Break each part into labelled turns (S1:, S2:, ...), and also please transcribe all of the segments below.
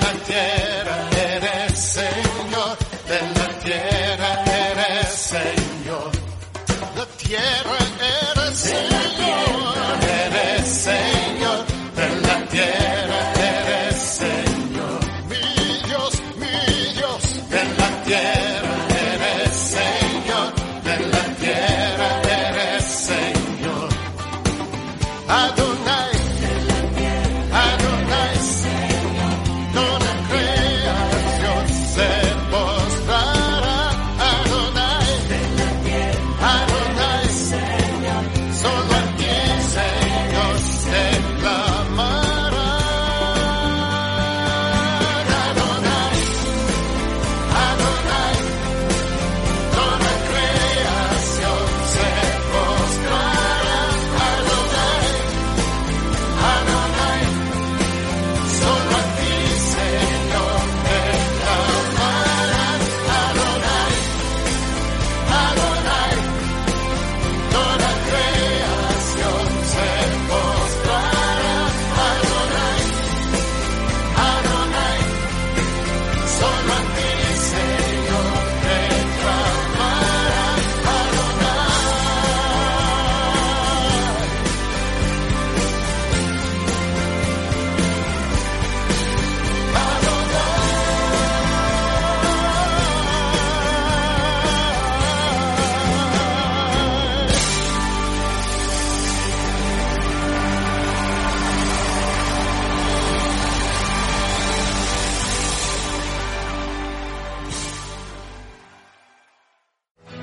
S1: Alante.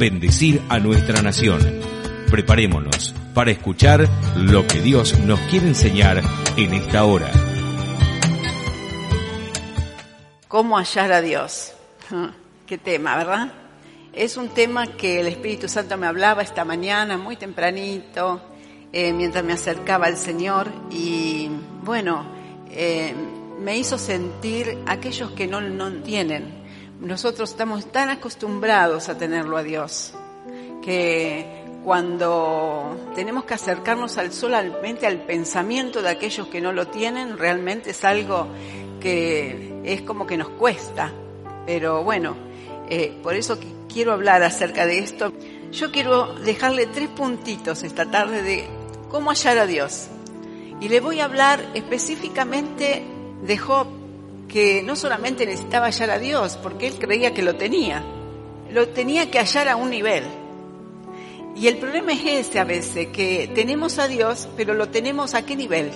S2: bendecir a nuestra nación. Preparémonos para escuchar lo que Dios nos quiere enseñar en esta hora.
S3: ¿Cómo hallar a Dios? Qué tema, ¿verdad? Es un tema que el Espíritu Santo me hablaba esta mañana, muy tempranito, eh, mientras me acercaba al Señor y bueno, eh, me hizo sentir aquellos que no, no tienen. Nosotros estamos tan acostumbrados a tenerlo a Dios que cuando tenemos que acercarnos al solamente al pensamiento de aquellos que no lo tienen, realmente es algo que es como que nos cuesta. Pero bueno, eh, por eso quiero hablar acerca de esto. Yo quiero dejarle tres puntitos esta tarde de cómo hallar a Dios. Y le voy a hablar específicamente de Job, que no solamente necesitaba hallar a Dios, porque él creía que lo tenía, lo tenía que hallar a un nivel. Y el problema es ese a veces, que tenemos a Dios, pero lo tenemos a qué nivel.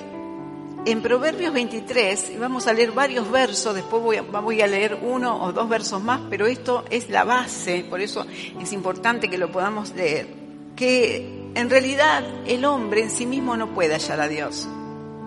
S3: En Proverbios 23, y vamos a leer varios versos, después voy a, voy a leer uno o dos versos más, pero esto es la base, por eso es importante que lo podamos leer, que en realidad el hombre en sí mismo no puede hallar a Dios,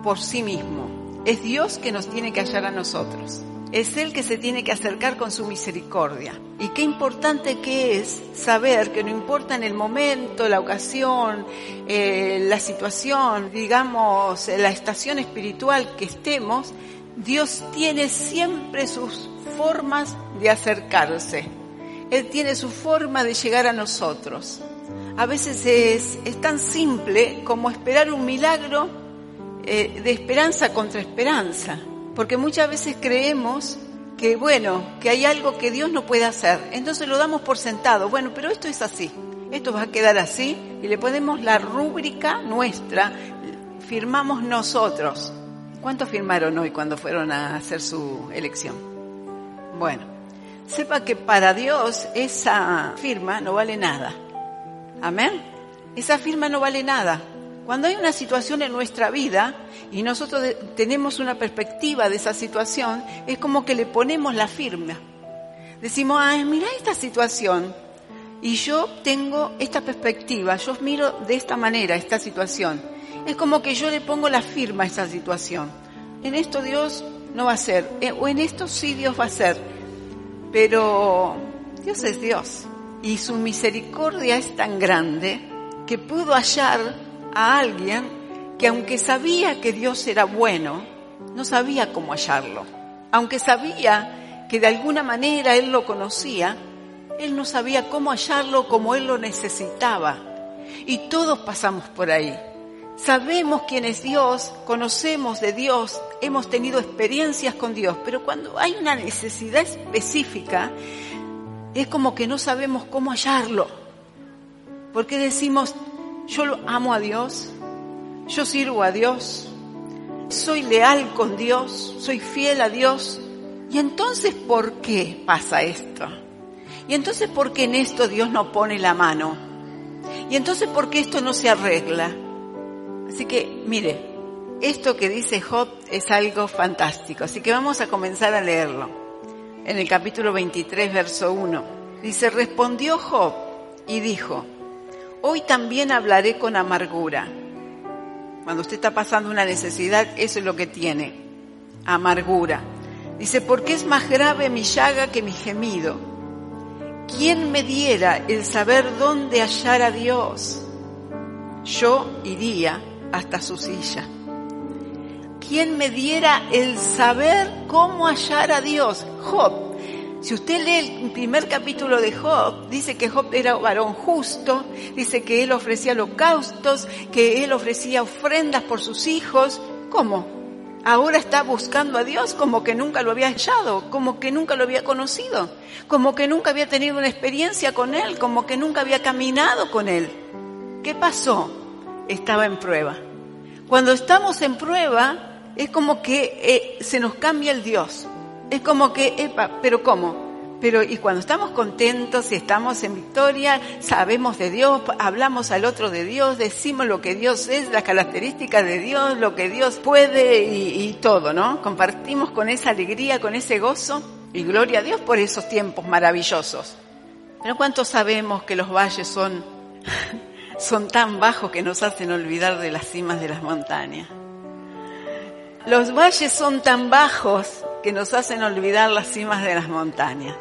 S3: por sí mismo. Es Dios que nos tiene que hallar a nosotros. Es Él que se tiene que acercar con su misericordia. Y qué importante que es saber que no importa en el momento, la ocasión, eh, la situación, digamos, la estación espiritual que estemos, Dios tiene siempre sus formas de acercarse. Él tiene su forma de llegar a nosotros. A veces es, es tan simple como esperar un milagro eh, de esperanza contra esperanza, porque muchas veces creemos que bueno, que hay algo que Dios no puede hacer, entonces lo damos por sentado, bueno, pero esto es así, esto va a quedar así y le ponemos la rúbrica nuestra, firmamos nosotros. ¿Cuántos firmaron hoy cuando fueron a hacer su elección? Bueno, sepa que para Dios esa firma no vale nada. Amén. Esa firma no vale nada. Cuando hay una situación en nuestra vida y nosotros tenemos una perspectiva de esa situación, es como que le ponemos la firma. Decimos, ah, mira esta situación y yo tengo esta perspectiva, yo miro de esta manera esta situación. Es como que yo le pongo la firma a esa situación. En esto Dios no va a ser, eh, o en esto sí Dios va a ser, pero Dios es Dios y su misericordia es tan grande que pudo hallar a alguien que aunque sabía que Dios era bueno, no sabía cómo hallarlo. Aunque sabía que de alguna manera Él lo conocía, Él no sabía cómo hallarlo como Él lo necesitaba. Y todos pasamos por ahí. Sabemos quién es Dios, conocemos de Dios, hemos tenido experiencias con Dios, pero cuando hay una necesidad específica, es como que no sabemos cómo hallarlo. Porque decimos, yo lo amo a Dios, yo sirvo a Dios, soy leal con Dios, soy fiel a Dios. ¿Y entonces por qué pasa esto? ¿Y entonces por qué en esto Dios no pone la mano? ¿Y entonces por qué esto no se arregla? Así que, mire, esto que dice Job es algo fantástico. Así que vamos a comenzar a leerlo. En el capítulo 23, verso 1. Dice, respondió Job y dijo, Hoy también hablaré con amargura. Cuando usted está pasando una necesidad, eso es lo que tiene, amargura. Dice, porque es más grave mi llaga que mi gemido. ¿Quién me diera el saber dónde hallar a Dios? Yo iría hasta su silla. ¿Quién me diera el saber cómo hallar a Dios? Job, si usted lee el primer capítulo de Job, dice que Job era varón justo, dice que él ofrecía holocaustos, que él ofrecía ofrendas por sus hijos. ¿Cómo? ahora está buscando a Dios como que nunca lo había hallado, como que nunca lo había conocido, como que nunca había tenido una experiencia con Él, como que nunca había caminado con Él. ¿Qué pasó? Estaba en prueba. Cuando estamos en prueba, es como que eh, se nos cambia el Dios. Es como que, epa, pero ¿cómo? Pero y cuando estamos contentos y estamos en victoria, sabemos de Dios, hablamos al otro de Dios, decimos lo que Dios es, las características de Dios, lo que Dios puede y, todo, ¿no? Compartimos con esa alegría, con ese gozo y gloria a Dios por esos tiempos maravillosos. Pero ¿cuántos sabemos que los valles son, son tan bajos que nos hacen olvidar de las cimas de las montañas? Los valles son tan bajos que nos hacen olvidar las cimas de las montañas.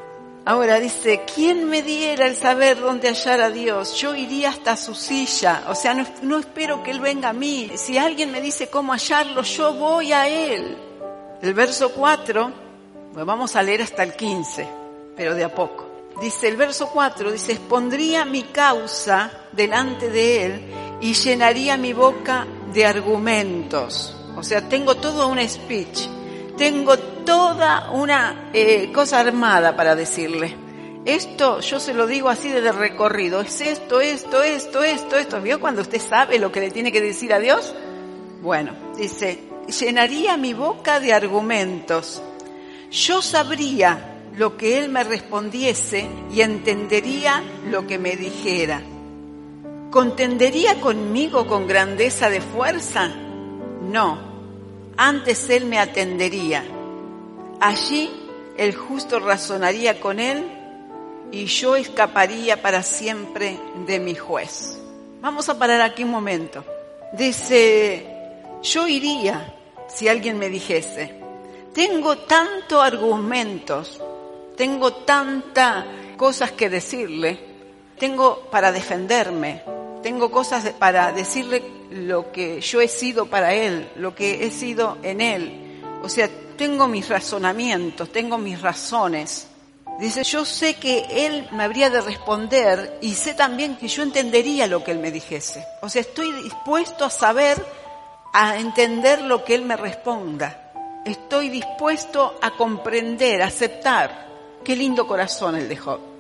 S3: Ahora dice, ¿quién me diera el saber dónde hallar a Dios? Yo iría hasta su silla. O sea, no, espero que Él venga a mí. Si alguien me dice cómo hallarlo, yo voy a Él. El verso 4, pues vamos a leer hasta el 15, pero de a poco. Dice el verso 4, dice, expondría mi causa delante de Él y llenaría mi boca de argumentos. O sea, tengo todo un speech tengo toda una eh, cosa armada para decirle. Esto yo se lo digo así desde recorrido. Es esto, esto, esto, esto, esto. ¿Vio cuando usted sabe lo que le tiene que decir a Dios? Bueno, dice, llenaría mi boca de argumentos. Yo sabría lo que Él me respondiese y entendería lo que me dijera. ¿Contendería conmigo con grandeza de fuerza? No, antes él me atendería. Allí el justo razonaría con él y yo escaparía para siempre de mi juez. Vamos a parar aquí un momento. Dice, yo iría si alguien me dijese, tengo tantos argumentos, tengo tantas cosas que decirle, tengo para defenderme, tengo cosas para decirle lo que yo he sido para Él, lo que he sido en Él. O sea, tengo mis razonamientos, tengo mis razones. Dice, yo sé que Él me habría de responder y sé también que yo entendería lo que Él me dijese. O sea, estoy dispuesto a saber, a entender lo que Él me responda. Estoy dispuesto a comprender, a aceptar. Qué lindo corazón el de Job.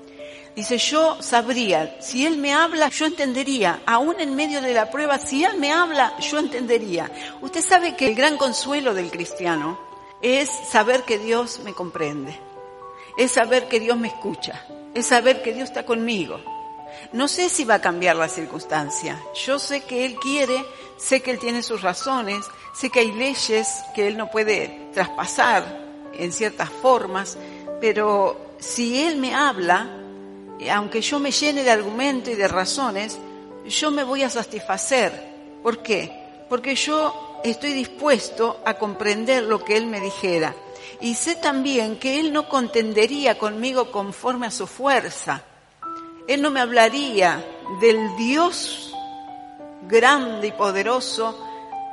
S3: Dice, yo sabría, si Él me habla, yo entendería, aún en medio de la prueba, si Él me habla, yo entendería. Usted sabe que el gran consuelo del cristiano es saber que Dios me comprende, es saber que Dios me escucha, es saber que Dios está conmigo. No sé si va a cambiar la circunstancia, yo sé que Él quiere, sé que Él tiene sus razones, sé que hay leyes que Él no puede traspasar en ciertas formas, pero si Él me habla, aunque yo me llene de argumentos y de razones, yo me voy a satisfacer. ¿Por qué? Porque yo estoy dispuesto a comprender lo que Él me dijera. Y sé también que Él no contendería conmigo conforme a su fuerza. Él no me hablaría del Dios grande y poderoso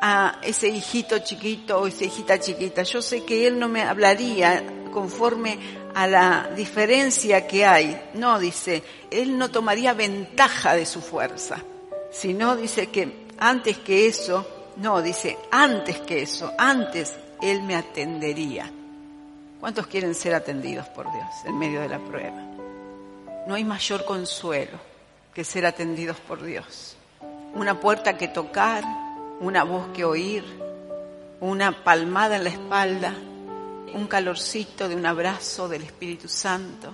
S3: a ese hijito chiquito o esa hijita chiquita. Yo sé que Él no me hablaría conforme a la diferencia que hay. No, dice, Él no tomaría ventaja de su fuerza, sino dice que antes que eso, no, dice, antes que eso, antes Él me atendería. ¿Cuántos quieren ser atendidos por Dios en medio de la prueba? No hay mayor consuelo que ser atendidos por Dios. Una puerta que tocar, una voz que oír, una palmada en la espalda, un calorcito de un abrazo del Espíritu Santo.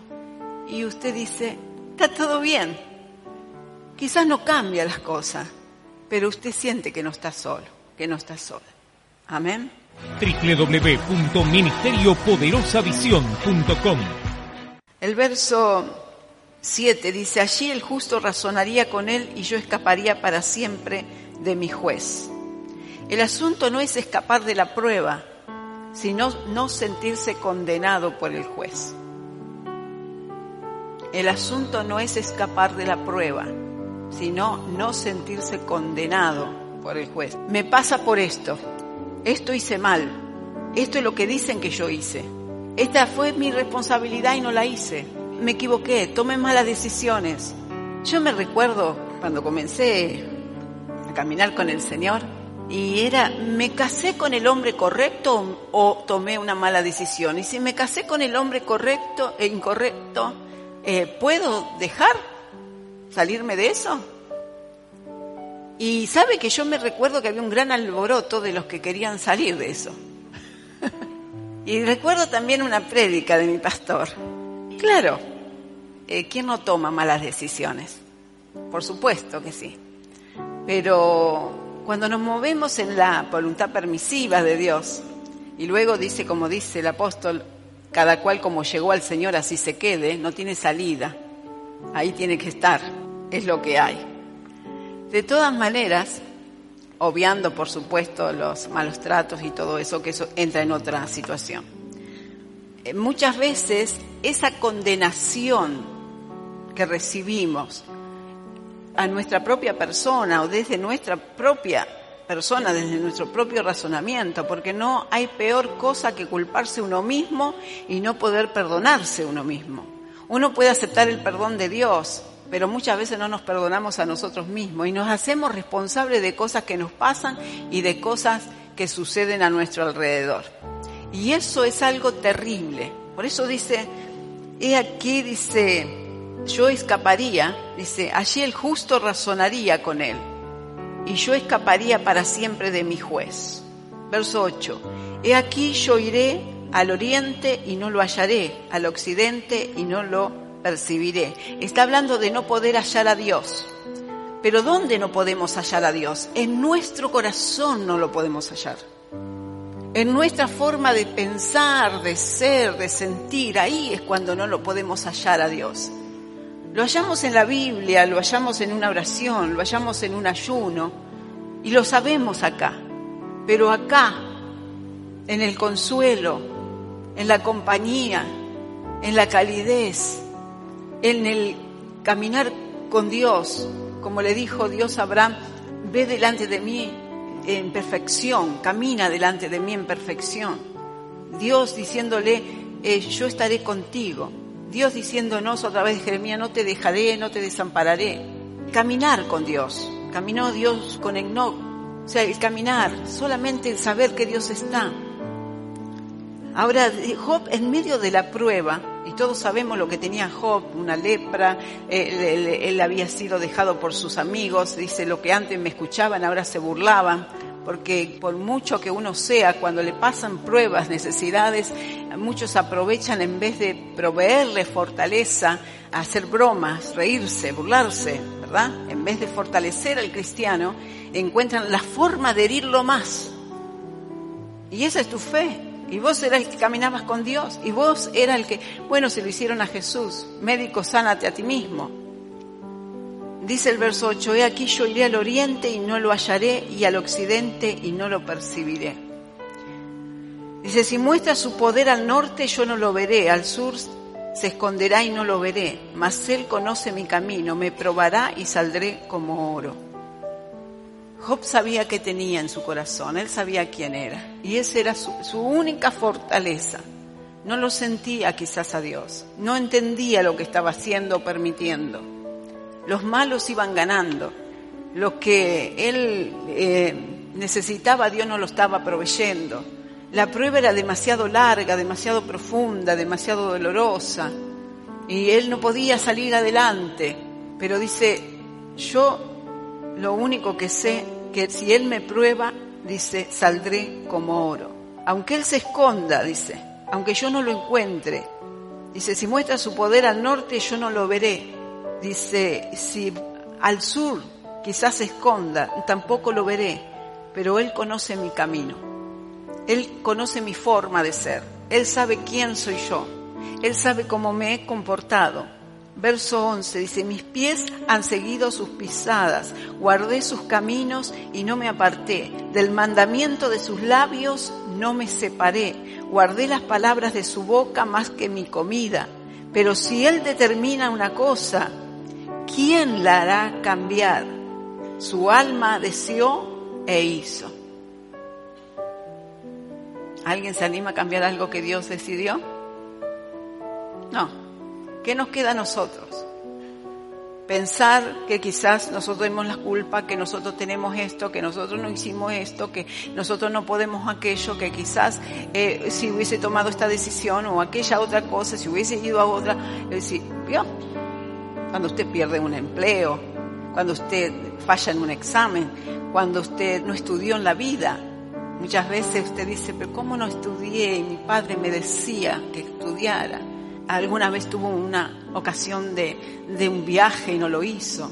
S3: Y usted dice, está todo bien. Quizás no cambia las cosas, pero usted siente que no está solo, que no está sola. Amén.
S2: www.ministeriopoderosavisión.com
S3: El verso 7 dice, allí el justo razonaría con él y yo escaparía para siempre de mi juez. El asunto no es escapar de la prueba, sino no sentirse condenado por el juez. El asunto no es escapar de la prueba, sino no sentirse condenado por el juez. Me pasa por esto, esto hice mal, esto es lo que dicen que yo hice, esta fue mi responsabilidad y no la hice, me equivoqué, tomé malas decisiones. Yo me recuerdo cuando comencé a caminar con el Señor, Y era, ¿me casé con el hombre correcto o, tomé una mala decisión? Y si me casé con el hombre correcto e incorrecto, eh, ¿puedo dejar salirme de eso? Y sabe que yo me recuerdo que había un gran alboroto de los que querían salir de eso. y recuerdo también una prédica de mi pastor. Claro, eh, ¿quién no toma malas decisiones? Por supuesto que sí. Pero cuando nos movemos en la voluntad permisiva de Dios, y luego dice, como dice el apóstol, cada cual como llegó al Señor así se quede, no tiene salida. Ahí tiene que estar, es lo que hay. De todas maneras, obviando por supuesto los malos tratos y todo eso, que eso entra en otra situación. Eh, muchas veces esa condenación que recibimos a nuestra propia persona o desde nuestra propia persona, desde nuestro propio razonamiento, porque no hay peor cosa que culparse uno mismo y no poder perdonarse uno mismo. Uno puede aceptar el perdón de Dios, pero muchas veces no nos perdonamos a nosotros mismos y nos hacemos responsables de cosas que nos pasan y de cosas que suceden a nuestro alrededor. Y eso es algo terrible. Por eso dice, he aquí, dice, yo escaparía, dice, allí el justo razonaría con él, y yo escaparía para siempre de mi juez. Verso 8, he aquí yo iré al oriente y no lo hallaré, al occidente y no lo percibiré. Está hablando de no poder hallar a Dios. Pero ¿dónde no podemos hallar a Dios? En nuestro corazón no lo podemos hallar. En nuestra forma de pensar, de ser, de sentir, ahí es cuando no lo podemos hallar a Dios. Lo hallamos en la Biblia, lo hallamos en una oración, lo hallamos en un ayuno y lo sabemos acá. Pero acá, en el consuelo, en la compañía, en la calidez, en el caminar con Dios, como le dijo Dios a Abraham, ve delante de mí en perfección, camina delante de mí en perfección. Dios diciéndole, eh, yo estaré contigo. Dios diciéndonos otra vez, Jeremías, no te dejaré, no te desampararé. Caminar con Dios. Caminó Dios con Enoch. O sea, el caminar, solamente el saber que Dios está. Ahora, Job en medio de la prueba, y todos sabemos lo que tenía Job, una lepra, él, él, había sido dejado por sus amigos, dice lo que antes me escuchaban, ahora se burlaban, porque por mucho que uno sea, cuando le pasan pruebas, necesidades, muchos aprovechan en vez de proveerle fortaleza, hacer bromas, reírse, burlarse, ¿verdad? En vez de fortalecer al cristiano, encuentran la forma de herirlo más. Y esa es tu fe. Y vos eras el que caminabas con Dios. Y vos era el que, bueno, se lo hicieron a Jesús. Médico, sánate a ti mismo. Dice el verso 8, he aquí yo iré al oriente y no lo hallaré, y al occidente y no lo percibiré. Dice, si muestra su poder al norte, yo no lo veré, al sur se esconderá y no lo veré, mas él conoce mi camino, me probará y saldré como oro. Job sabía que tenía en su corazón, él sabía quién era, y esa era su, su única fortaleza. No lo sentía quizás a Dios, no entendía lo que estaba haciendo o permitiendo los malos iban ganando. Lo que él eh, necesitaba, Dios no lo estaba proveyendo. La prueba era demasiado larga, demasiado profunda, demasiado dolorosa. Y él no podía salir adelante. Pero dice, yo lo único que sé, que si él me prueba, dice, saldré como oro. Aunque él se esconda, dice, aunque yo no lo encuentre. Dice, si muestra su poder al norte, yo no lo veré Dice, si al sur quizás se esconda, tampoco lo veré, pero Él conoce mi camino. Él conoce mi forma de ser. Él sabe quién soy yo. Él sabe cómo me he comportado. Verso 11 dice, mis pies han seguido sus pisadas, guardé sus caminos y no me aparté. Del mandamiento de sus labios no me separé. Guardé las palabras de su boca más que mi comida. Pero si Él determina una cosa, ¿quién la hará cambiar? Su alma deseó e hizo. ¿Alguien se anima a cambiar algo que Dios decidió? No. ¿Qué nos queda a nosotros? pensar que quizás nosotros tenemos la culpa, que nosotros tenemos esto, que nosotros no hicimos esto, que nosotros no podemos aquello, que quizás eh, si hubiese tomado esta decisión o aquella otra cosa, si hubiese ido a otra, es decir, ¿vio? Cuando usted pierde un empleo, cuando usted falla en un examen, cuando usted no estudió en la vida, muchas veces usted dice, pero ¿cómo no estudié? Mi padre me decía que estudiara alguna vez tuvo una ocasión de, de un viaje y no lo hizo.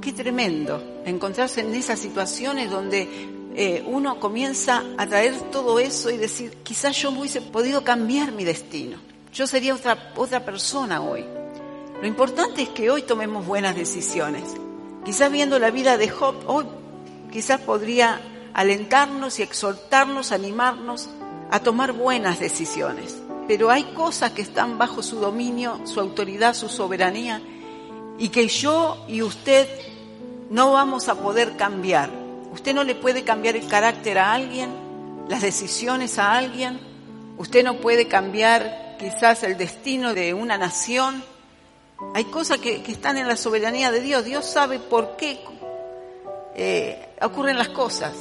S3: Qué tremendo encontrarse en esas situaciones donde eh, uno comienza a traer todo eso y decir, quizás yo hubiese podido cambiar mi destino. Yo sería otra, otra persona hoy. Lo importante es que hoy tomemos buenas decisiones. Quizás viendo la vida de Job, hoy quizás podría alentarnos y exhortarnos, animarnos a tomar buenas decisiones pero hay cosas que están bajo su dominio, su autoridad, su soberanía, y que yo y usted no vamos a poder cambiar. Usted no le puede cambiar el carácter a alguien, las decisiones a alguien, usted no puede cambiar quizás el destino de una nación. Hay cosas que, están en la soberanía de Dios. Dios sabe por qué eh, ocurren las cosas,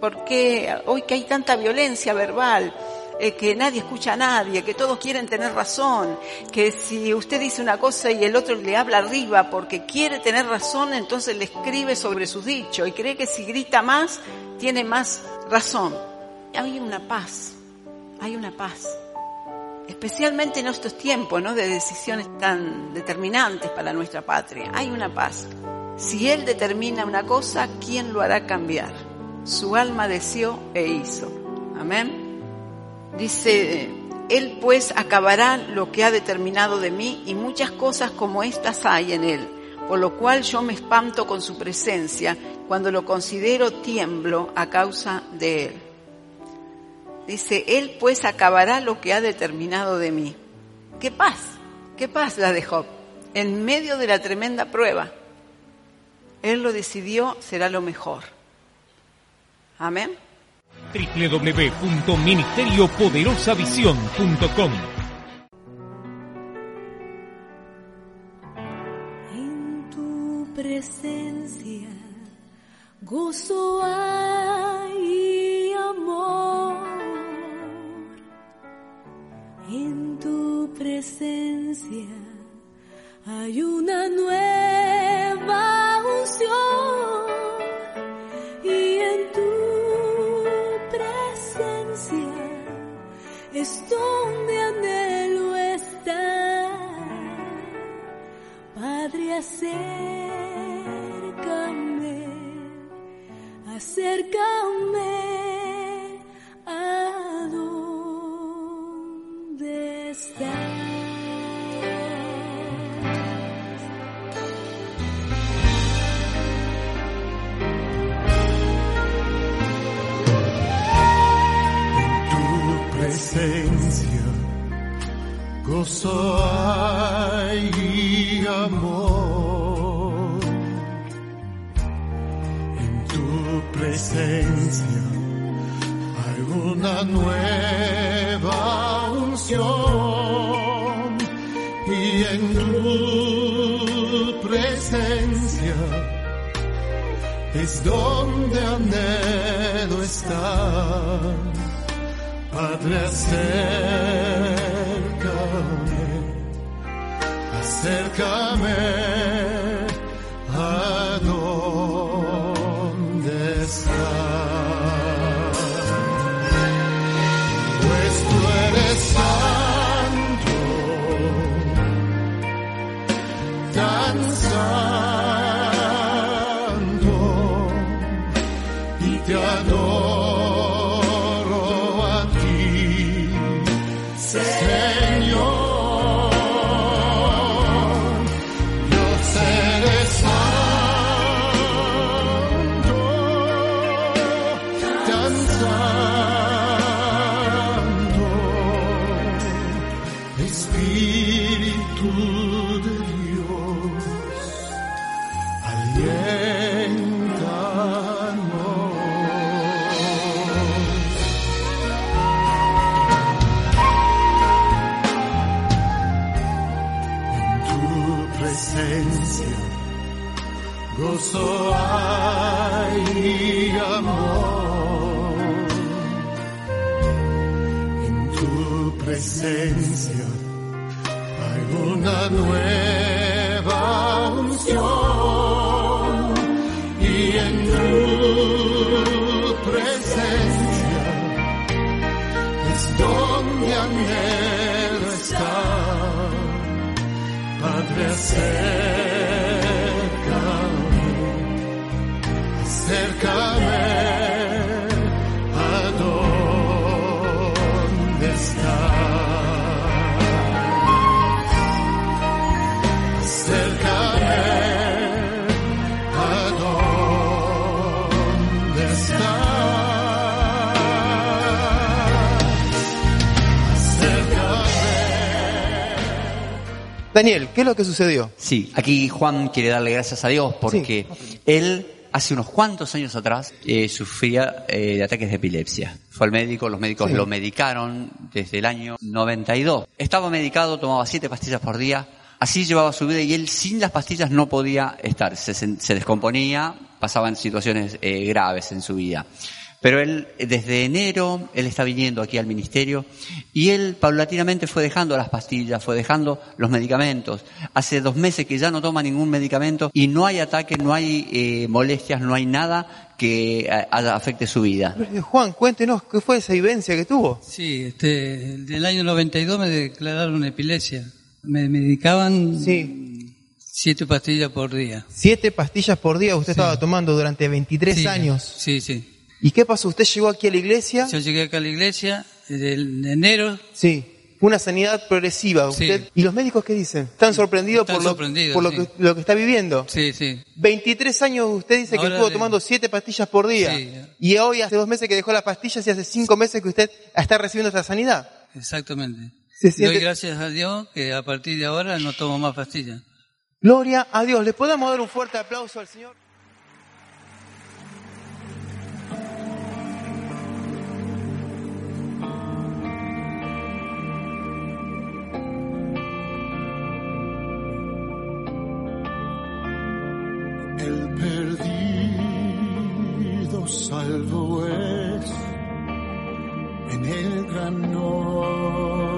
S3: por qué hoy que hay tanta violencia verbal, eh, que nadie escucha a nadie, que todos quieren tener razón, que si usted dice una cosa y el otro le habla arriba porque quiere tener razón, entonces le escribe sobre sus dichos y cree que si grita más, tiene más razón. Hay una paz, hay una paz. Especialmente en estos tiempos, ¿no? De decisiones tan determinantes para nuestra patria. Hay una paz. Si Él determina una cosa, ¿quién lo hará cambiar? Su alma deseó e hizo. Amén. Dice, Él pues acabará lo que ha determinado de mí y muchas cosas como estas hay en Él, por lo cual yo me espanto con su presencia, cuando lo considero tiemblo a causa de Él. Dice, Él pues acabará lo que ha determinado de mí. ¿Qué paz? ¿Qué paz la de Job? En medio de la tremenda prueba. Él lo decidió, será lo mejor. Amén
S2: www.ministeriopoderosavisión.com
S4: En tu presencia gozo presencia hay una nueva unción y en tu es donde anhelo estar. Padre, acércame, acércame
S5: gozo hay amor. En tu presencia hay una nueva unción y en tu presencia es donde anhelo estar Padre, acércame, acércame
S6: Daniel, ¿qué es lo que sucedió?
S7: Sí, aquí Juan quiere darle gracias a Dios porque él hace unos cuantos años atrás eh, sufría eh, de ataques de epilepsia. Fue al médico, los médicos
S6: Sí.
S7: lo medicaron desde el año 92. Estaba medicado, tomaba siete pastillas por día, así llevaba su vida y él sin las pastillas no podía estar, se, se descomponía, pasaban situaciones eh, graves en su vida. Pero él, desde enero, él está viniendo aquí al ministerio y él paulatinamente fue dejando las pastillas, fue dejando los medicamentos. Hace dos meses que ya no toma ningún medicamento y no hay ataque, no hay eh, molestias, no hay nada que eh, afecte su vida.
S6: Eh, Juan, cuéntenos, ¿qué fue esa vivencia que tuvo?
S8: Sí, este, del año 92 me declararon epilepsia. Me medicaban
S6: Sí.
S8: siete pastillas por día.
S6: Siete pastillas por día usted estaba tomando durante 23
S8: Sí,
S6: años.
S8: Sí, sí.
S6: ¿Y qué pasó? ¿Usted llegó aquí a la iglesia?
S8: Yo llegué acá a la iglesia en enero.
S6: Sí. Una sanidad progresiva.
S8: Sí.
S6: Usted, ¿Y los médicos qué dicen? ¿Están sorprendidos
S8: Están
S6: por, lo,
S8: sorprendidos,
S6: por lo,
S8: sí.
S6: que, lo que está viviendo?
S8: Sí, sí.
S6: 23 años usted dice que estuvo
S8: de-
S6: tomando siete pastillas por día.
S8: Sí.
S6: Y hoy hace dos meses que dejó las pastillas y hace cinco meses que usted está recibiendo esta sanidad.
S8: Exactamente.
S6: Se siente-
S8: Doy gracias a Dios que a partir de ahora no tomo más pastillas.
S6: Gloria a Dios. ¿Le podemos dar un fuerte aplauso al Señor?
S5: Perdido salvo es en el gran nombre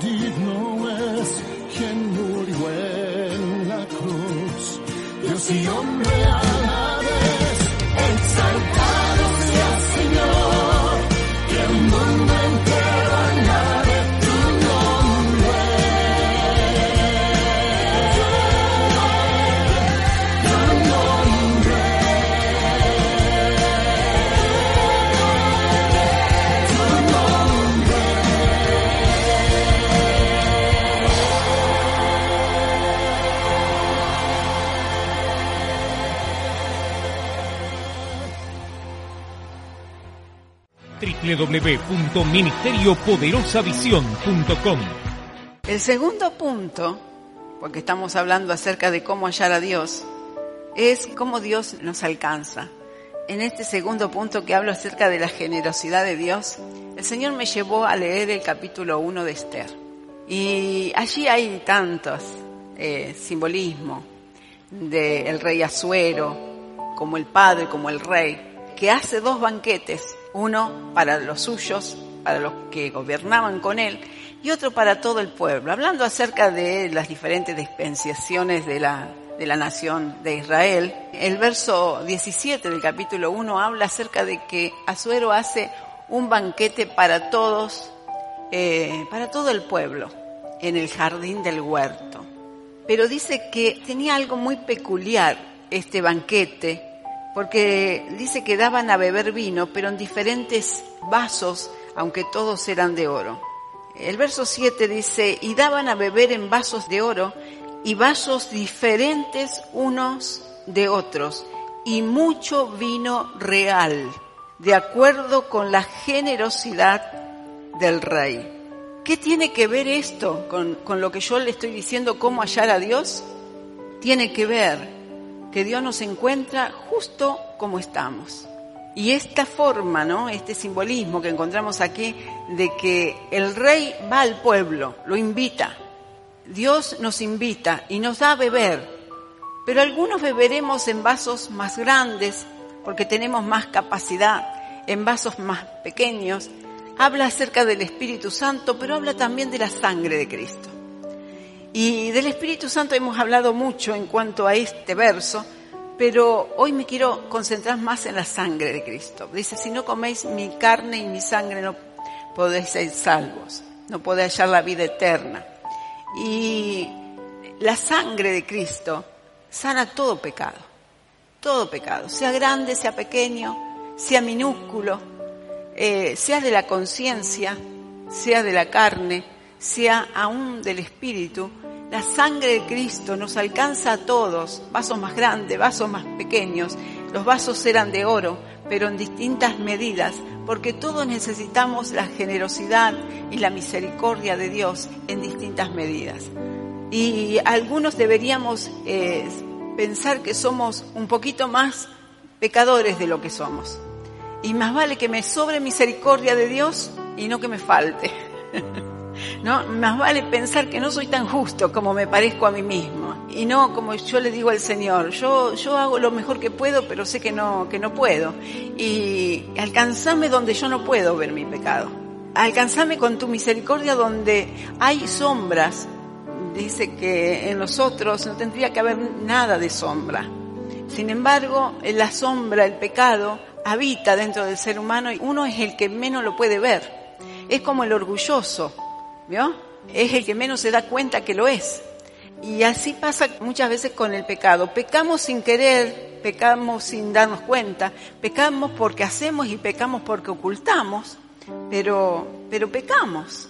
S5: digno es quien murió en la cruz. Dios y hombre
S4: alaben.
S2: www.ministeriopoderosavision.com
S3: El segundo punto, porque estamos hablando acerca de cómo hallar a Dios, es cómo Dios nos alcanza. En este segundo punto que hablo acerca de la generosidad de Dios, el Señor me llevó a leer el capítulo 1 de Esther. Y allí hay tantos eh, simbolismos del rey Asuero, como el padre, como el rey, que hace dos banquetes, uno para los suyos, para los que gobernaban con él, y otro para todo el pueblo, hablando acerca de las diferentes dispensaciones de la, de la nación de Israel. El verso 17 del capítulo 1 habla acerca de que Asuero hace un banquete para todos, eh, para todo el pueblo, en el jardín del huerto. Pero dice que tenía algo muy peculiar este banquete, porque dice que daban a beber vino, pero en diferentes vasos, aunque todos eran de oro. El verso 7 dice, y daban a beber en vasos de oro y vasos diferentes unos de otros, y mucho vino real, de acuerdo con la generosidad del rey. ¿Qué tiene que ver esto con, con lo que yo le estoy diciendo, cómo hallar a Dios? Tiene que ver que Dios nos encuentra justo como estamos. Y esta forma, ¿no? Este simbolismo que encontramos aquí de que el rey va al pueblo, lo invita. Dios nos invita y nos da a beber. Pero algunos beberemos en vasos más grandes porque tenemos más capacidad, en vasos más pequeños. Habla acerca del Espíritu Santo, pero habla también de la sangre de Cristo. Y del Espíritu Santo hemos hablado mucho en cuanto a este verso, pero hoy me quiero concentrar más en la sangre de Cristo. Dice, si no coméis mi carne y mi sangre no podéis ser salvos, no podéis hallar la vida eterna. Y la sangre de Cristo sana todo pecado, todo pecado, sea grande, sea pequeño, sea minúsculo, eh, sea de la conciencia, sea de la carne, sea aún del espíritu, la sangre de Cristo nos alcanza a todos, vasos más grandes, vasos más pequeños. Los vasos eran de oro, pero en distintas medidas, porque todos necesitamos la generosidad y la misericordia de Dios en distintas medidas. Y algunos deberíamos eh, pensar que somos un poquito más pecadores de lo que somos. Y más vale que me sobre misericordia de Dios y no que me falte. ¿no? Más vale pensar que no soy tan justo como me parezco a mí mismo. Y no como yo le digo al Señor, yo, yo hago lo mejor que puedo, pero sé que no, que no puedo. Y alcanzame donde yo no puedo ver mi pecado. Alcanzame con tu misericordia donde hay sombras. Dice que en nosotros no tendría que haber nada de sombra. Sin embargo, la sombra, el pecado, habita dentro del ser humano y uno es el que menos lo puede ver. Es como el orgulloso, ¿vio? Es el que menos se da cuenta que lo es. Y así pasa muchas veces con el pecado. Pecamos sin querer, pecamos sin darnos cuenta, pecamos porque hacemos y pecamos porque ocultamos, pero, pero pecamos.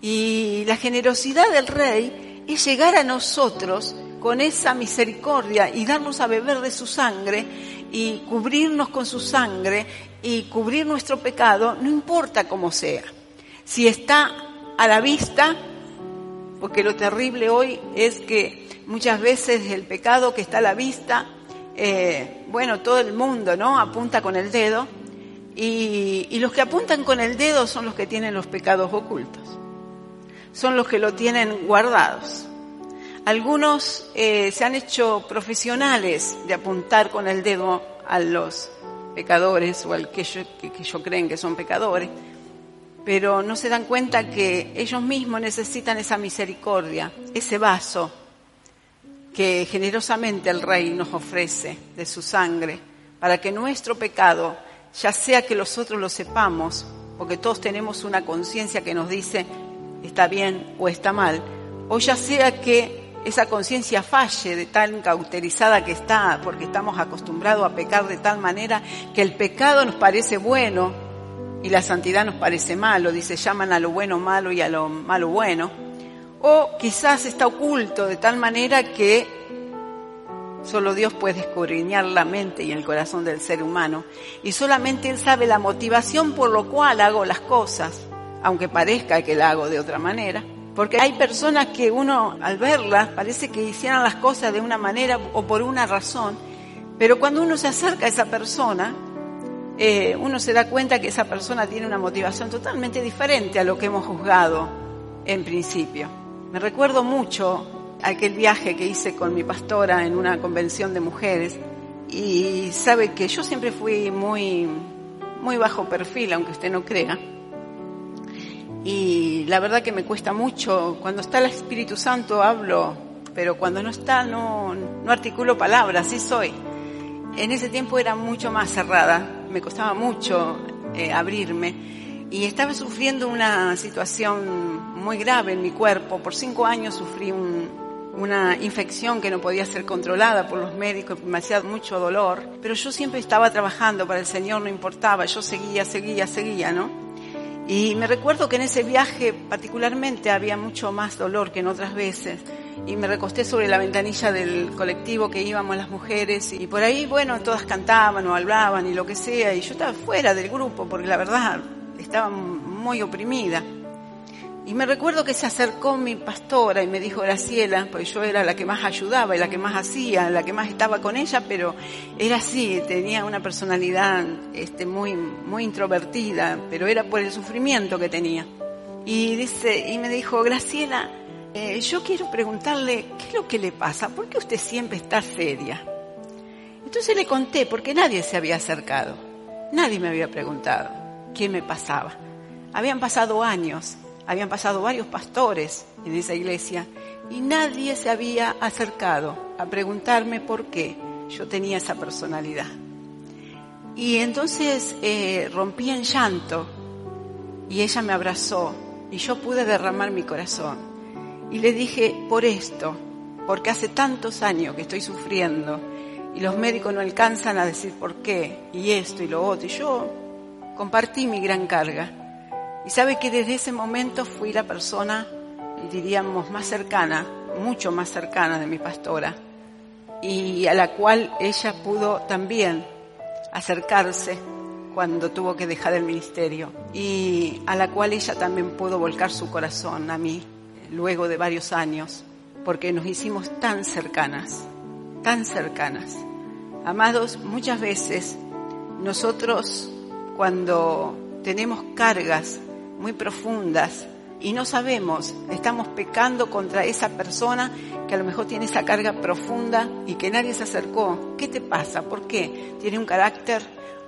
S3: Y la generosidad del rey es llegar a nosotros con esa misericordia y darnos a beber de su sangre y cubrirnos con su sangre y cubrir nuestro pecado, no importa cómo sea. Si está a la vista, porque lo terrible hoy es que muchas veces el pecado que está a la vista, eh, bueno, todo el mundo, ¿no? Apunta con el dedo y, los que apuntan con el dedo son los que tienen los pecados ocultos, son los que lo tienen guardados. Algunos eh, se han hecho profesionales de apuntar con el dedo a los pecadores o al que ellos que, creen que son pecadores, pero no se dan cuenta que ellos mismos necesitan esa misericordia, ese vaso que generosamente el Rey nos ofrece de su sangre para que nuestro pecado, ya sea que nosotros lo sepamos, porque todos tenemos una conciencia que nos dice está bien o está mal, o ya sea que esa conciencia falle de tan cauterizada que está, porque estamos acostumbrados a pecar de tal manera que el pecado nos parece bueno y la santidad nos parece malo, dice, llaman a lo bueno malo y a lo malo bueno, o quizás está oculto de tal manera que solo Dios puede escudriñar la mente y el corazón del ser humano, y solamente Él sabe la motivación por lo cual hago las cosas, aunque parezca que la hago de otra manera. Porque hay personas que uno al verlas parece que hicieran las cosas de una manera o por una razón, pero cuando uno se acerca a esa persona, eh, uno se da cuenta que esa persona tiene una motivación totalmente diferente a lo que hemos juzgado en principio. Me recuerdo mucho aquel viaje que hice con mi pastora en una convención de mujeres y sabe que yo siempre fui muy, muy bajo perfil, aunque usted no crea. Y la verdad que me cuesta mucho, cuando está el Espíritu Santo hablo, pero cuando no está no, no articulo palabras, así soy. En ese tiempo era mucho más cerrada, me costaba mucho eh, abrirme y estaba sufriendo una situación muy grave en mi cuerpo. Por cinco años sufrí un, una infección que no podía ser controlada por los médicos, me mucho dolor, pero yo siempre estaba trabajando para el Señor, no importaba, yo seguía, seguía, seguía, ¿no? Y me recuerdo que en ese viaje particularmente había mucho más dolor que en otras veces. Y me recosté sobre la ventanilla del colectivo que íbamos las mujeres y por ahí, bueno, todas cantaban o hablaban y lo que sea. Y yo estaba fuera del grupo porque la verdad estaba muy oprimida. Y me recuerdo que se acercó mi pastora y me dijo, Graciela, pues yo era la que más ayudaba y la que más hacía, la que más estaba con ella, pero era así, tenía una personalidad este, muy, muy introvertida, pero era por el sufrimiento que tenía. Y, dice, y me dijo, Graciela, eh, yo quiero preguntarle, ¿qué es lo que le pasa? ¿Por qué usted siempre está seria? Entonces le conté, porque nadie se había acercado, nadie me había preguntado qué me pasaba. Habían pasado años habían pasado varios pastores en esa iglesia y nadie se había acercado a preguntarme por qué yo tenía esa personalidad. Y entonces eh, rompí en llanto y ella me abrazó y yo pude derramar mi corazón. Y le dije, por esto, porque hace tantos años que estoy sufriendo y los médicos no alcanzan a decir por qué, y esto y lo otro, y yo compartí mi gran carga. Y sabe que desde ese momento fui la persona, diríamos, más cercana, mucho más cercana de mi pastora, y a la cual ella pudo también acercarse cuando tuvo que dejar el ministerio, y a la cual ella también pudo volcar su corazón a mí, luego de varios años, porque nos hicimos tan cercanas, tan cercanas. Amados, muchas veces nosotros cuando tenemos cargas muy profundas y no sabemos, estamos pecando contra esa persona que a lo mejor tiene esa carga profunda y que nadie se acercó. ¿Qué te pasa? ¿Por qué? Tiene un carácter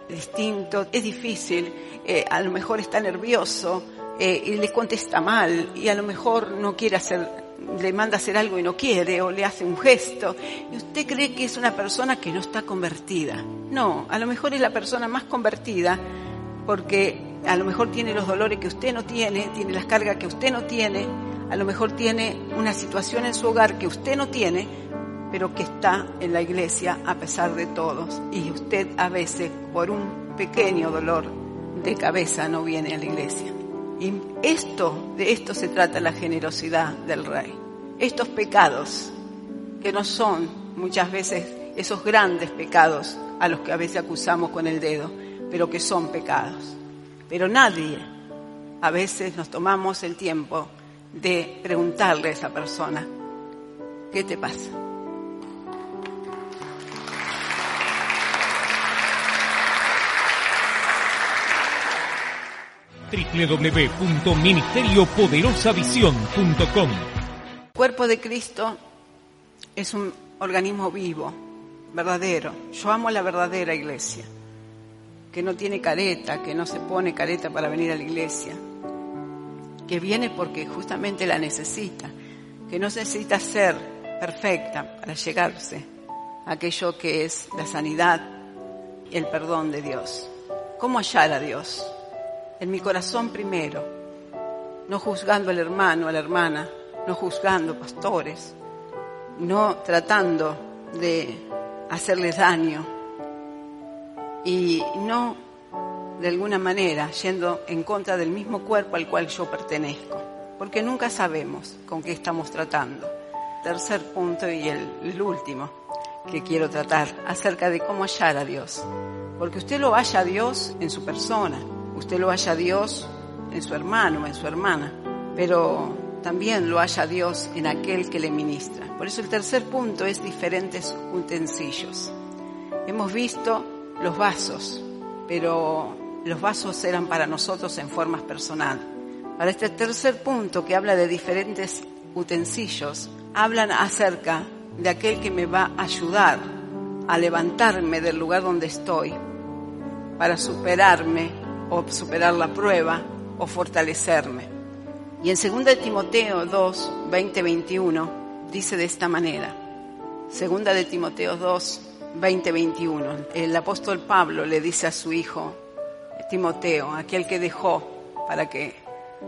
S3: distinto, es difícil, eh, a lo mejor está nervioso eh, y le contesta mal y a lo mejor no quiere hacer, le manda hacer algo y no quiere o le hace un gesto y usted cree que es una persona que no está convertida. No, a lo mejor es la persona más convertida porque a lo mejor tiene los dolores que usted no tiene, tiene las cargas que usted no tiene, a lo mejor tiene una situación en su hogar que usted no tiene, pero que está en la iglesia a pesar de todos. Y usted a veces, por un pequeño dolor de cabeza, no viene a la iglesia. Y esto, de esto se trata la generosidad del Rey. Estos pecados, que no son muchas veces esos grandes pecados a los que a veces acusamos con el dedo, pero que son pecados. Pero nadie, a veces nos tomamos el tiempo de preguntarle a esa persona, ¿qué te pasa?
S2: www.ministeriopoderosavisión.com
S3: El cuerpo de Cristo es un organismo vivo, verdadero. Yo amo la verdadera iglesia, que no tiene careta, que no se pone careta para venir a la iglesia, que viene porque justamente la necesita, que no necesita ser perfecta para llegarse a aquello que es la sanidad y el perdón de Dios. ¿Cómo hallar a Dios? En mi corazón primero, no juzgando al hermano, a la hermana, no juzgando pastores, no tratando de hacerles daño y no de alguna manera yendo en contra del mismo cuerpo al cual yo pertenezco, porque nunca sabemos con qué estamos tratando. Tercer punto y el, el último que quiero tratar acerca de cómo hallar a Dios, porque usted lo halla a Dios en su persona, usted lo halla a Dios en su hermano, en su hermana, pero también lo halla a Dios en aquel que le ministra. Por eso el tercer punto es diferentes utensilios. Hemos visto los vasos, pero los vasos eran para nosotros en formas personal. Para este tercer punto que habla de diferentes utensilios, hablan acerca de aquel que me va a ayudar a levantarme del lugar donde estoy para superarme o superar la prueba o fortalecerme. Y en 2 de Timoteo 2, 20, 21 dice de esta manera. 2 de Timoteo 2, 20, 21. El apóstol Pablo le dice a su hijo Timoteo, aquel que dejó para que,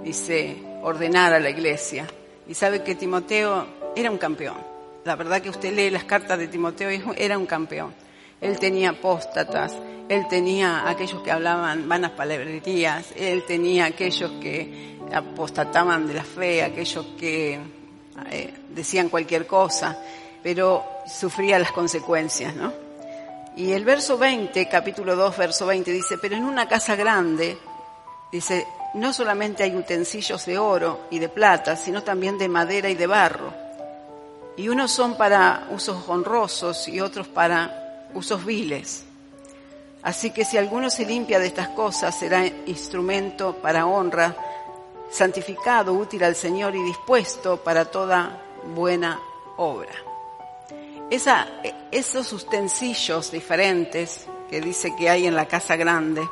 S3: dice, ordenara la iglesia. Y sabe que Timoteo era un campeón. La verdad que usted lee las cartas de Timoteo, era un campeón. Él tenía apóstatas, él tenía aquellos que hablaban vanas palabrerías, él tenía aquellos que apostataban de la fe, aquellos que eh, decían cualquier cosa, pero sufría las consecuencias, ¿no? Y el verso 20, capítulo 2, verso 20 dice, pero en una casa grande, dice, no solamente hay utensilios de oro y de plata, sino también de madera y de barro. Y unos son para usos honrosos y otros para usos viles. Así que si alguno se limpia de estas cosas, será instrumento para honra, santificado, útil al Señor y dispuesto para toda buena obra. Esa, esos utensilios diferentes que dice que hay en la casa grande,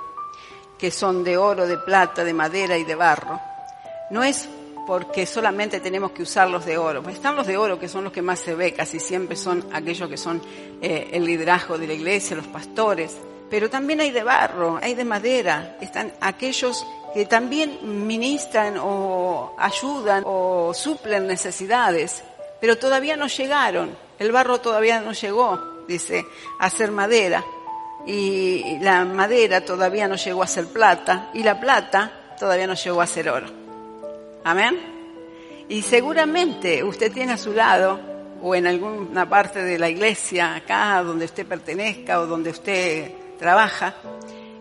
S3: que son de oro, de plata, de madera y de barro, no es porque solamente tenemos que usar los de oro. Pues están los de oro, que son los que más se ve, casi siempre son aquellos que son eh, el liderazgo de la iglesia, los pastores. Pero también hay de barro, hay de madera, están aquellos que también ministran o ayudan o suplen necesidades, pero todavía no llegaron. El barro todavía no llegó, dice, a ser madera. Y la madera todavía no llegó a ser plata. Y la plata todavía no llegó a ser oro. Amén. Y seguramente usted tiene a su lado, o en alguna parte de la iglesia, acá donde usted pertenezca o donde usted trabaja,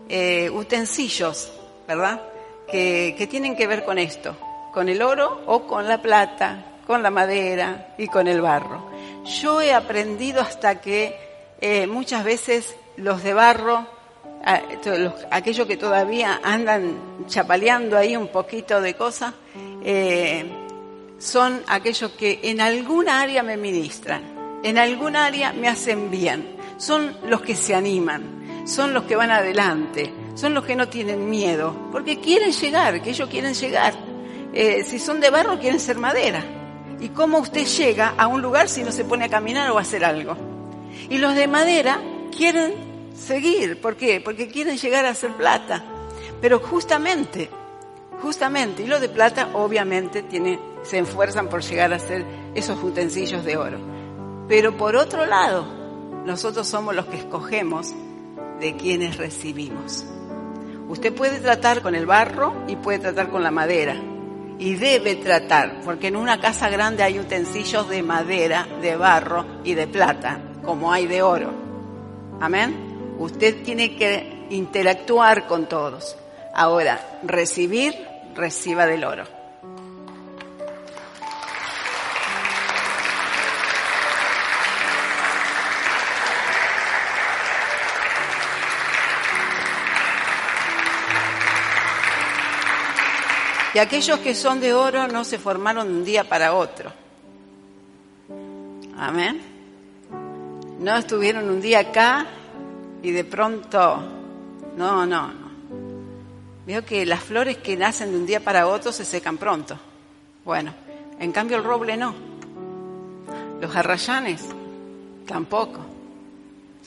S3: eh, utensilios, ¿verdad? Que, que tienen que ver con esto, con el oro o con la plata, con la madera y con el barro. Yo he aprendido hasta que eh, muchas veces los de barro, los, aquellos que todavía andan chapaleando ahí un poquito de cosas, eh, son aquellos que en alguna área me ministran, en alguna área me hacen bien, son los que se animan, son los que van adelante, son los que no tienen miedo, porque quieren llegar, que ellos quieren llegar. Eh, si son de barro, quieren ser madera. ¿Y cómo usted llega a un lugar si no se pone a caminar o a hacer algo? Y los de madera quieren seguir. ¿Por qué? Porque quieren llegar a hacer plata. Pero justamente, justamente, y los de plata obviamente se esfuerzan por llegar a hacer esos utensilios de oro. Pero por otro lado, nosotros somos los que escogemos de quienes recibimos. Usted puede tratar con el barro y puede tratar con la madera, y debe tratar, porque en una casa grande hay utensilios de madera, de barro y de plata, como hay de oro. Amén. Usted tiene que interactuar con todos. Ahora, recibir, reciba del oro. Y aquellos que son de oro no se formaron de un día para otro. Amén. No estuvieron un día acá y de pronto, no, no, no. Veo que las flores que nacen de un día para otro se secan pronto. Bueno, en cambio el roble no. Los arrayanes tampoco.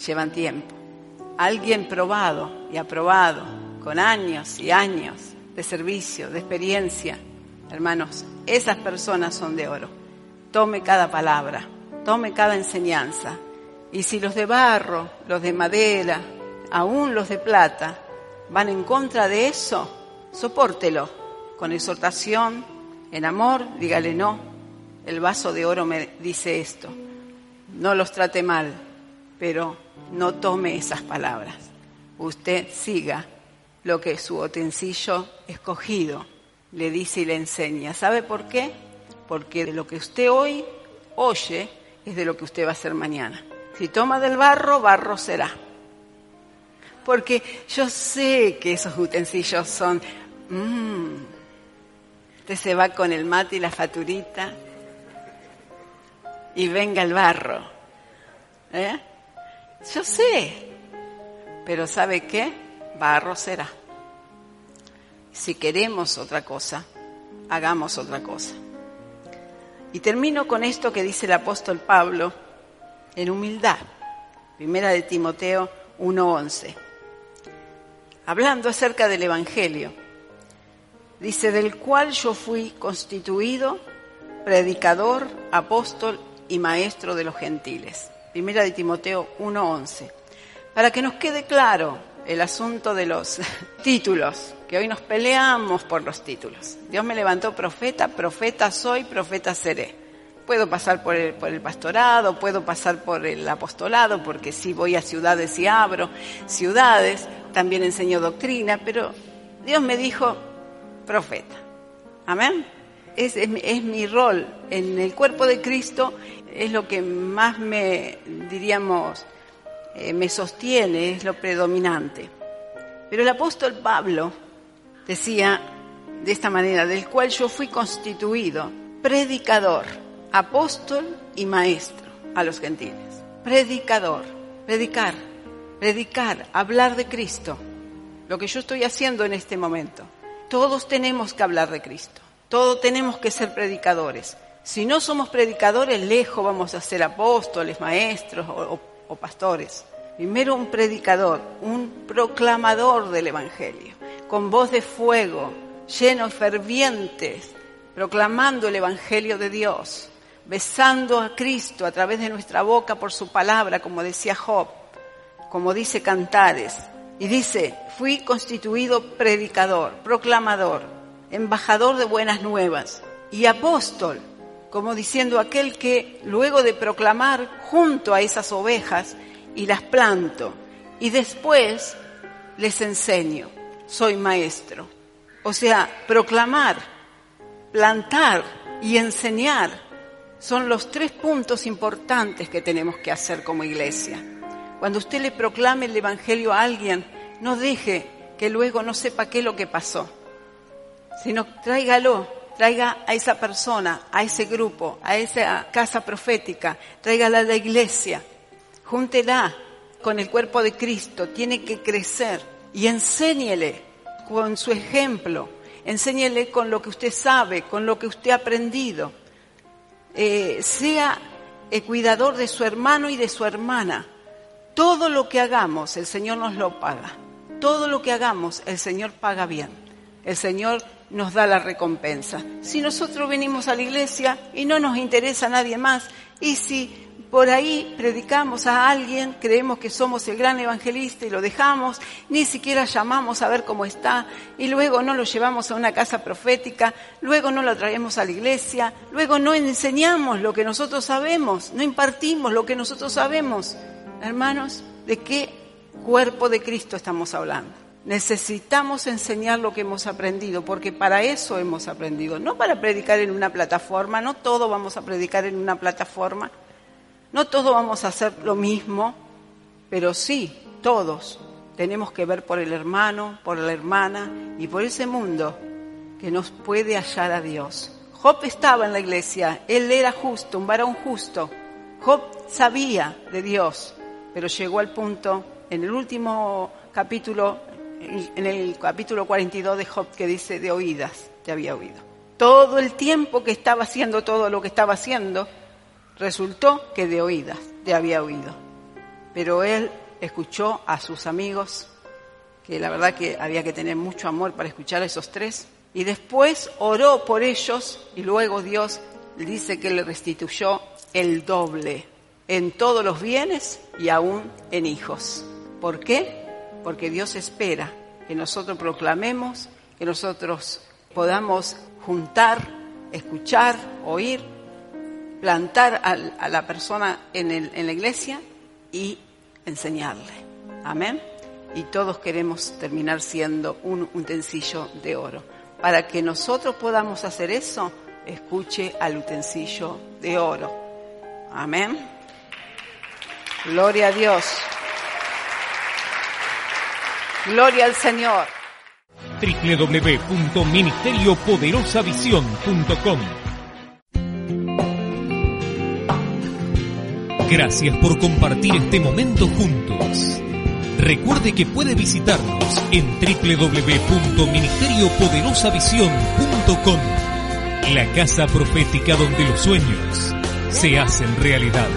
S3: Llevan tiempo. Alguien probado y aprobado, con años y años de servicio, de experiencia. Hermanos, esas personas son de oro. Tome cada palabra, tome cada enseñanza. Y si los de barro, los de madera, aún los de plata, van en contra de eso, sopórtelo con exhortación, en amor, dígale no. El vaso de oro me dice esto. No los trate mal, pero no tome esas palabras. Usted siga lo que su utensilio escogido le dice y le enseña. ¿Sabe por qué? Porque de lo que usted hoy oye es de lo que usted va a hacer mañana. Si toma del barro, barro será. Porque yo sé que esos utensilios son... Mmm, usted se va con el mate y la faturita y venga el barro. ¿Eh? Yo sé, pero ¿sabe qué? Barro será. Si queremos otra cosa, hagamos otra cosa. Y termino con esto que dice el apóstol Pablo en humildad. Primera de Timoteo 1:11. Hablando acerca del Evangelio. Dice, del cual yo fui constituido predicador, apóstol y maestro de los gentiles. Primera de Timoteo 1:11. Para que nos quede claro el asunto de los títulos, que hoy nos peleamos por los títulos. Dios me levantó profeta, profeta soy, profeta seré. Puedo pasar por el, por el pastorado, puedo pasar por el apostolado, porque sí voy a ciudades y abro ciudades, también enseño doctrina, pero Dios me dijo profeta. Amén. Es, es mi rol en el cuerpo de Cristo, es lo que más me, diríamos, eh, me sostiene, es lo predominante. Pero el apóstol Pablo decía de esta manera, del cual yo fui constituido predicador, apóstol y maestro a los gentiles. Predicador, predicar, predicar, hablar de Cristo, lo que yo estoy haciendo en este momento. Todos tenemos que hablar de Cristo, todos tenemos que ser predicadores. Si no somos predicadores, lejos vamos a ser apóstoles, maestros o, o, o pastores. Primero un predicador, un proclamador del Evangelio, con voz de fuego, llenos fervientes, proclamando el Evangelio de Dios, besando a Cristo a través de nuestra boca por su palabra, como decía Job, como dice Cantares. Y dice, fui constituido predicador, proclamador, embajador de buenas nuevas y apóstol, como diciendo aquel que luego de proclamar junto a esas ovejas y las planto y después les enseño, soy maestro. O sea, proclamar, plantar y enseñar son los tres puntos importantes que tenemos que hacer como iglesia. Cuando usted le proclame el Evangelio a alguien, no deje que luego no sepa qué es lo que pasó, sino tráigalo, traiga a esa persona, a ese grupo, a esa casa profética, tráigala a la iglesia, júntela con el cuerpo de Cristo, tiene que crecer y enséñele con su ejemplo, enséñele con lo que usted sabe, con lo que usted ha aprendido. Eh, sea el cuidador de su hermano y de su hermana. Todo lo que hagamos, el Señor nos lo paga. Todo lo que hagamos, el Señor paga bien. El Señor nos da la recompensa. Si nosotros venimos a la iglesia y no nos interesa a nadie más, y si por ahí predicamos a alguien, creemos que somos el gran evangelista y lo dejamos, ni siquiera llamamos a ver cómo está, y luego no lo llevamos a una casa profética, luego no lo traemos a la iglesia, luego no enseñamos lo que nosotros sabemos, no impartimos lo que nosotros sabemos. Hermanos, ¿de qué cuerpo de Cristo estamos hablando? Necesitamos enseñar lo que hemos aprendido, porque para eso hemos aprendido, no para predicar en una plataforma, no todo vamos a predicar en una plataforma, no todos vamos a hacer lo mismo, pero sí, todos tenemos que ver por el hermano, por la hermana y por ese mundo que nos puede hallar a Dios. Job estaba en la iglesia, él era justo, un varón justo. Job sabía de Dios, pero llegó al punto, en el último capítulo, en el capítulo 42 de Job, que dice, de oídas te había oído. Todo el tiempo que estaba haciendo todo lo que estaba haciendo, Resultó que de oídas te había oído, pero él escuchó a sus amigos, que la verdad que había que tener mucho amor para escuchar a esos tres, y después oró por ellos y luego Dios dice que le restituyó el doble en todos los bienes y aún en hijos. ¿Por qué? Porque Dios espera que nosotros proclamemos, que nosotros podamos juntar, escuchar, oír, plantar a, la persona en la iglesia y enseñarle. Amén. Y todos queremos terminar siendo un utensilio de oro. Para que nosotros podamos hacer eso, escuche al utensilio de oro. Amén. Gloria a Dios. Gloria al Señor.
S5: www.ministeriopoderosavision.com Gracias por compartir este momento juntos. Recuerde que puede visitarnos en www.ministeriopoderosavision.com La casa profética donde los sueños se hacen realidad.